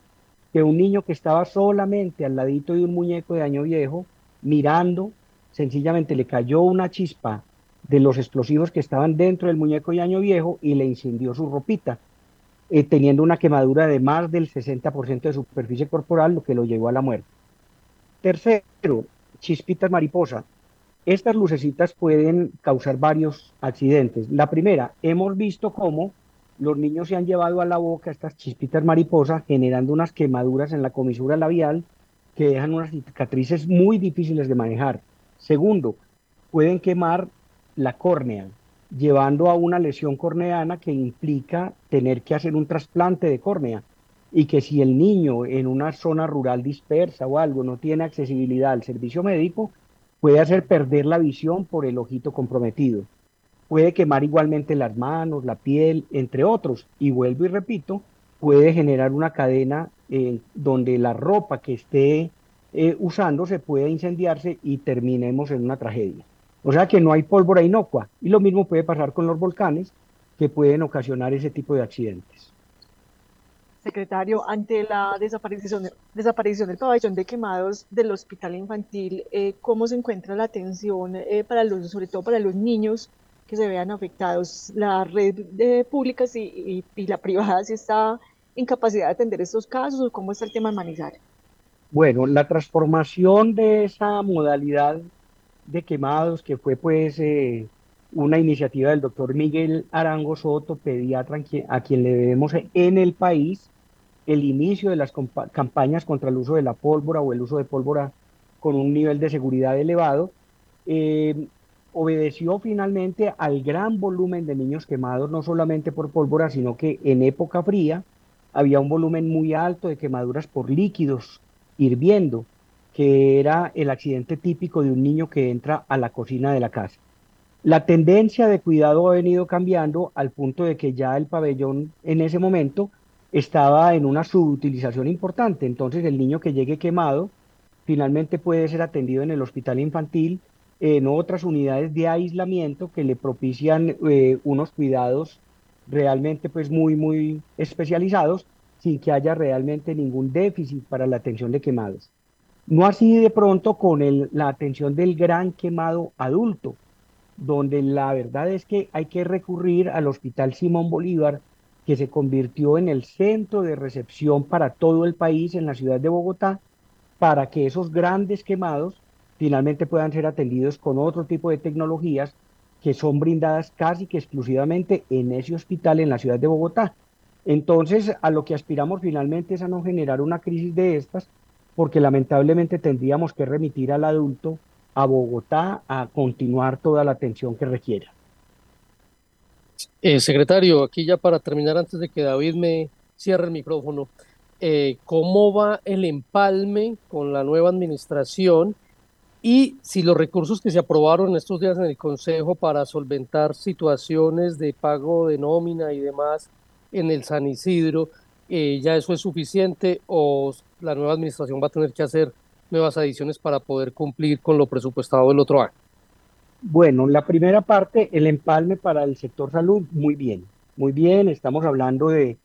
que un niño que estaba solamente al ladito de un muñeco de año viejo, mirando, sencillamente le cayó una chispa de los explosivos que estaban dentro del muñeco de año viejo y le incendió su ropita, eh, teniendo una quemadura de más del 60% de superficie corporal, lo que lo llevó a la muerte. Tercero, chispitas mariposa. Estas lucecitas pueden causar varios accidentes. La primera, hemos visto cómo los niños se han llevado a la boca estas chispitas mariposa, generando unas quemaduras en la comisura labial que dejan unas cicatrices muy difíciles de manejar. Segundo, pueden quemar la córnea, llevando a una lesión corneana que implica tener que hacer un trasplante de córnea y que si el niño en una zona rural dispersa o algo no tiene accesibilidad al servicio médico, puede hacer perder la visión por el ojito comprometido. Puede quemar igualmente las manos, la piel, entre otros. Y vuelvo y repito, puede generar una cadena eh, donde la ropa que esté eh, usando se puede incendiarse y terminemos en una tragedia. O sea que no hay pólvora inocua. Y lo mismo puede pasar con los volcanes que pueden ocasionar ese tipo de accidentes. Secretario, ante la desaparición, desaparición del pabellón de quemados del hospital infantil, eh, ¿cómo se encuentra la atención eh, para los, sobre todo para los niños que se vean afectados? La red de públicas y, y, la privada si está en capacidad de atender estos casos o cómo está el tema en Manizales? Bueno, la transformación de esa modalidad de quemados, que fue pues eh, una iniciativa del doctor Miguel Arango Soto, pediatra a quien le debemos en el país el inicio de las campañas contra el uso de la pólvora o el uso de pólvora con un nivel de seguridad elevado, eh, obedeció finalmente al gran volumen de niños quemados, no solamente por pólvora, sino que en época fría había un volumen muy alto de quemaduras por líquidos hirviendo que era el accidente típico de un niño que entra a la cocina de la casa. La tendencia de cuidado ha venido cambiando al punto de que ya el pabellón en ese momento estaba en una subutilización importante. Entonces el niño que llegue quemado finalmente puede ser atendido en el hospital infantil, en otras unidades de aislamiento que le propician eh, unos cuidados realmente pues muy, muy especializados sin que haya realmente ningún déficit para la atención de quemados. No así de pronto con la atención del gran quemado adulto, donde la verdad es que hay que recurrir al Hospital Simón Bolívar, que se convirtió en el centro de recepción para todo el país en la ciudad de Bogotá, para que esos grandes quemados finalmente puedan ser atendidos con otro tipo de tecnologías que son brindadas casi que exclusivamente en ese hospital en la ciudad de Bogotá. Entonces, a lo que aspiramos finalmente es a no generar una crisis de estas, porque lamentablemente tendríamos que remitir al adulto a Bogotá a continuar toda la atención que requiera. Eh, secretario, aquí ya para terminar, antes de que David me cierre el micrófono, eh, ¿cómo va el empalme con la nueva administración? Y si los recursos que se aprobaron estos días en el Consejo para solventar situaciones de pago de nómina y demás en el San Isidro, eh, ya eso es suficiente o la nueva administración va a tener que hacer nuevas adiciones para poder cumplir con lo presupuestado del otro año? Bueno, la primera parte, el empalme para el sector salud, muy bien, muy bien. Estamos hablando de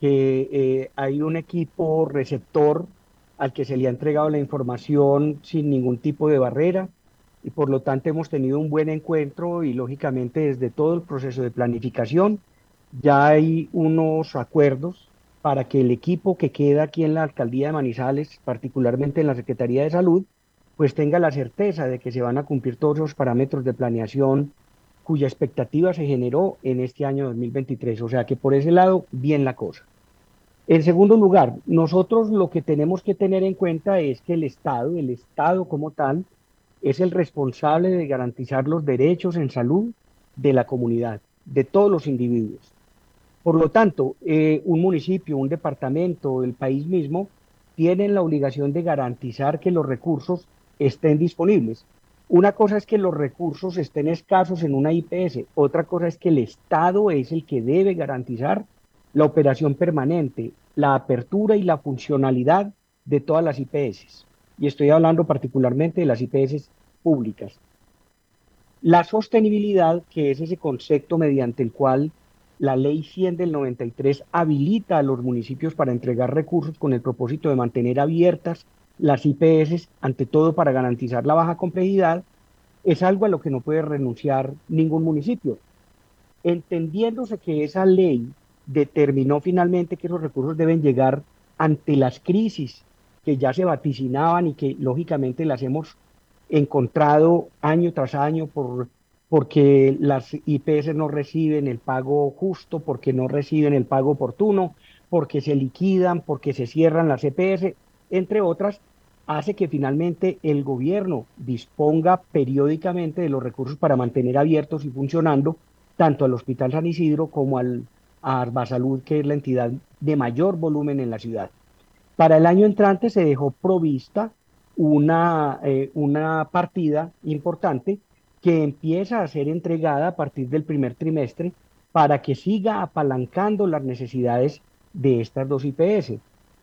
que eh, hay un equipo receptor al que se le ha entregado la información sin ningún tipo de barrera y por lo tanto hemos tenido un buen encuentro y lógicamente desde todo el proceso de planificación ya hay unos acuerdos para que el equipo que queda aquí en la alcaldía de Manizales, particularmente en la Secretaría de Salud, pues tenga la certeza de que se van a cumplir todos los parámetros de planeación cuya expectativa se generó en este año 2023. O sea que por ese lado, bien la cosa. En segundo lugar, nosotros lo que tenemos que tener en cuenta es que el Estado, el Estado como tal, es el responsable de garantizar los derechos en salud de la comunidad, de todos los individuos. Por lo tanto, eh, un municipio, un departamento, el país mismo, tienen la obligación de garantizar que los recursos estén disponibles. Una cosa es que los recursos estén escasos en una IPS, otra cosa es que el Estado es el que debe garantizar la operación permanente, la apertura y la funcionalidad de todas las IPS. Y estoy hablando particularmente de las IPS públicas. La sostenibilidad, que es ese concepto mediante el cual la ley 100 del 93 habilita a los municipios para entregar recursos con el propósito de mantener abiertas las IPS, ante todo para garantizar la baja complejidad, es algo a lo que no puede renunciar ningún municipio. Entendiéndose que esa ley determinó finalmente que esos recursos deben llegar ante las crisis que ya se vaticinaban y que lógicamente las hemos encontrado año tras año por, porque las IPS no reciben el pago justo, porque no reciben el pago oportuno, porque se liquidan, porque se cierran las EPS, entre otras, hace que finalmente el gobierno disponga periódicamente de los recursos para mantener abiertos y funcionando tanto al Hospital San Isidro como al, a Arbasalud, que es la entidad de mayor volumen en la ciudad. Para el año entrante se dejó provista una, eh, una partida importante que empieza a ser entregada a partir del primer trimestre para que siga apalancando las necesidades de estas dos IPS.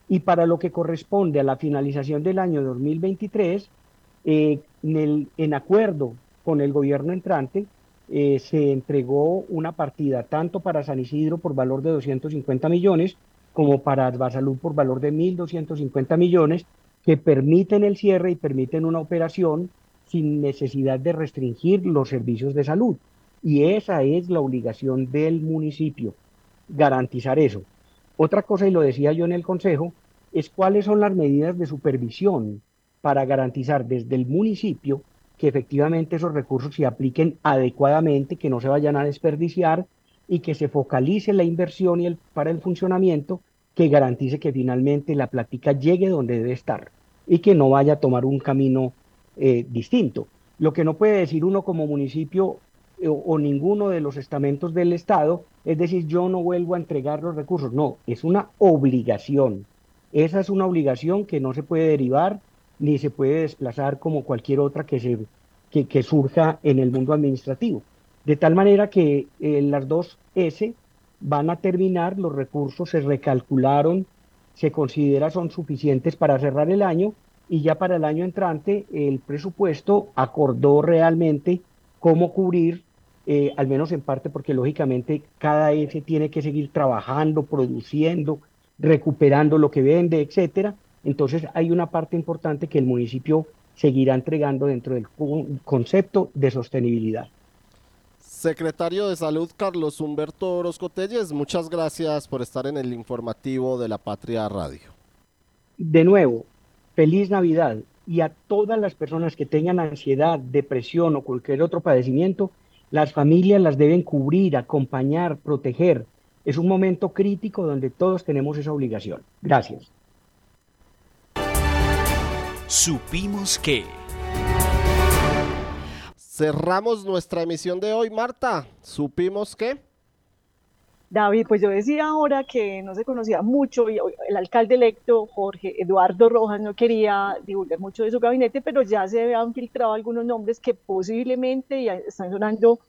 Y para lo que corresponde a la finalización del año 2023, eh, en, en, acuerdo con el gobierno entrante, eh, se entregó una partida tanto para San Isidro por valor de 250 millones como para Advasalud por valor de 1.250 millones que permiten el cierre y permiten una operación sin necesidad de restringir los servicios de salud. Y esa es la obligación del municipio, garantizar eso. Otra cosa, y lo decía yo en el Consejo, es cuáles son las medidas de supervisión para garantizar desde el municipio que efectivamente esos recursos se apliquen adecuadamente, que no se vayan a desperdiciar y que se focalice la inversión y el, para el funcionamiento que garantice que finalmente la plática llegue donde debe estar y que no vaya a tomar un camino eh, distinto. Lo que no puede decir uno como municipio eh, o, ninguno de los estamentos del Estado es decir, yo no vuelvo a entregar los recursos. No, es una obligación. Esa es una obligación que no se puede derivar ni se puede desplazar como cualquier otra que, se, que, surja en el mundo administrativo. De tal manera que eh, las dos S van a terminar, los recursos se recalcularon, se considera son suficientes para cerrar el año y ya para el año entrante el presupuesto acordó realmente cómo cubrir, eh, al menos en parte porque lógicamente cada S tiene que seguir trabajando, produciendo, recuperando lo que vende, etcétera. Entonces hay una parte importante que el municipio seguirá entregando dentro del concepto de sostenibilidad. Secretario de Salud Carlos Humberto Orozco Telles, muchas gracias por estar en el informativo de la Patria Radio. De nuevo, feliz Navidad y a todas las personas que tengan ansiedad, depresión o cualquier otro padecimiento, las familias las deben cubrir, acompañar, proteger. Es un momento crítico donde todos tenemos esa obligación. Gracias. Supimos que... Cerramos nuestra emisión de hoy, Marta. ¿Supimos qué? David, pues yo decía ahora que no se conocía mucho, y el alcalde electo, Jorge Eduardo Rojas, no quería divulgar mucho de su gabinete, pero ya se habían filtrado algunos nombres que posiblemente ya están sonando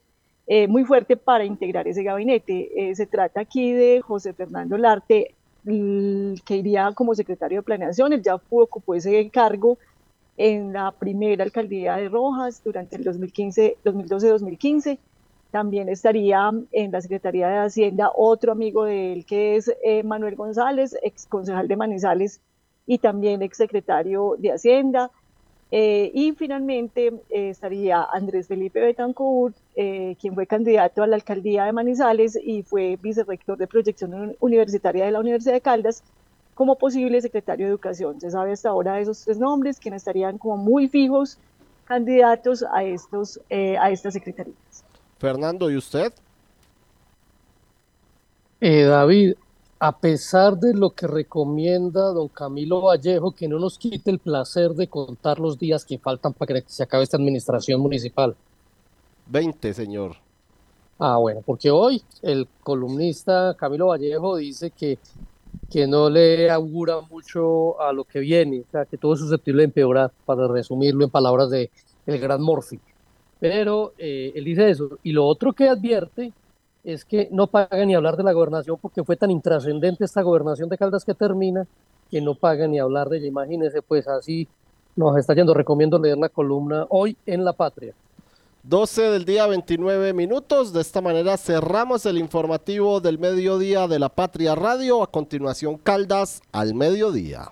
eh, muy fuerte para integrar ese gabinete. Eh, se trata aquí de José Fernando Larte, que iría como secretario de planeación, él ya ocupó ese cargo en la primera alcaldía de Rojas durante el 2015, 2012-2015. También estaría en la Secretaría de Hacienda otro amigo de él que es eh, Manuel González, ex concejal de Manizales y también ex secretario de Hacienda. Eh, y finalmente eh, estaría Andrés Felipe Betancourt, quien fue candidato a la alcaldía de Manizales y fue vicerrector de proyección universitaria de la Universidad de Caldas como posible secretario de Educación. Se sabe hasta ahora de esos tres nombres, quienes estarían como muy fijos candidatos a, estos, a estas secretarías. Fernando, ¿y usted? Eh, David, a pesar de lo que recomienda don Camilo Vallejo, que no nos quite el placer de contar los días que faltan para que se acabe esta administración municipal. 20, señor. Ah, bueno, porque hoy el columnista Camilo Vallejo dice que, que no le augura mucho a lo que viene, o sea, que todo es susceptible de empeorar, para resumirlo en palabras de el gran Morphy. Pero eh, él dice eso. Y lo otro que advierte es que no paga ni hablar de la gobernación porque fue tan intrascendente esta gobernación de Caldas que termina que no paga ni hablar de ella. Imagínese, pues así nos está yendo. Recomiendo leer la columna hoy en La Patria. 12 del día 29 minutos. De esta manera cerramos el informativo del mediodía de La Patria Radio. A continuación, Caldas al mediodía.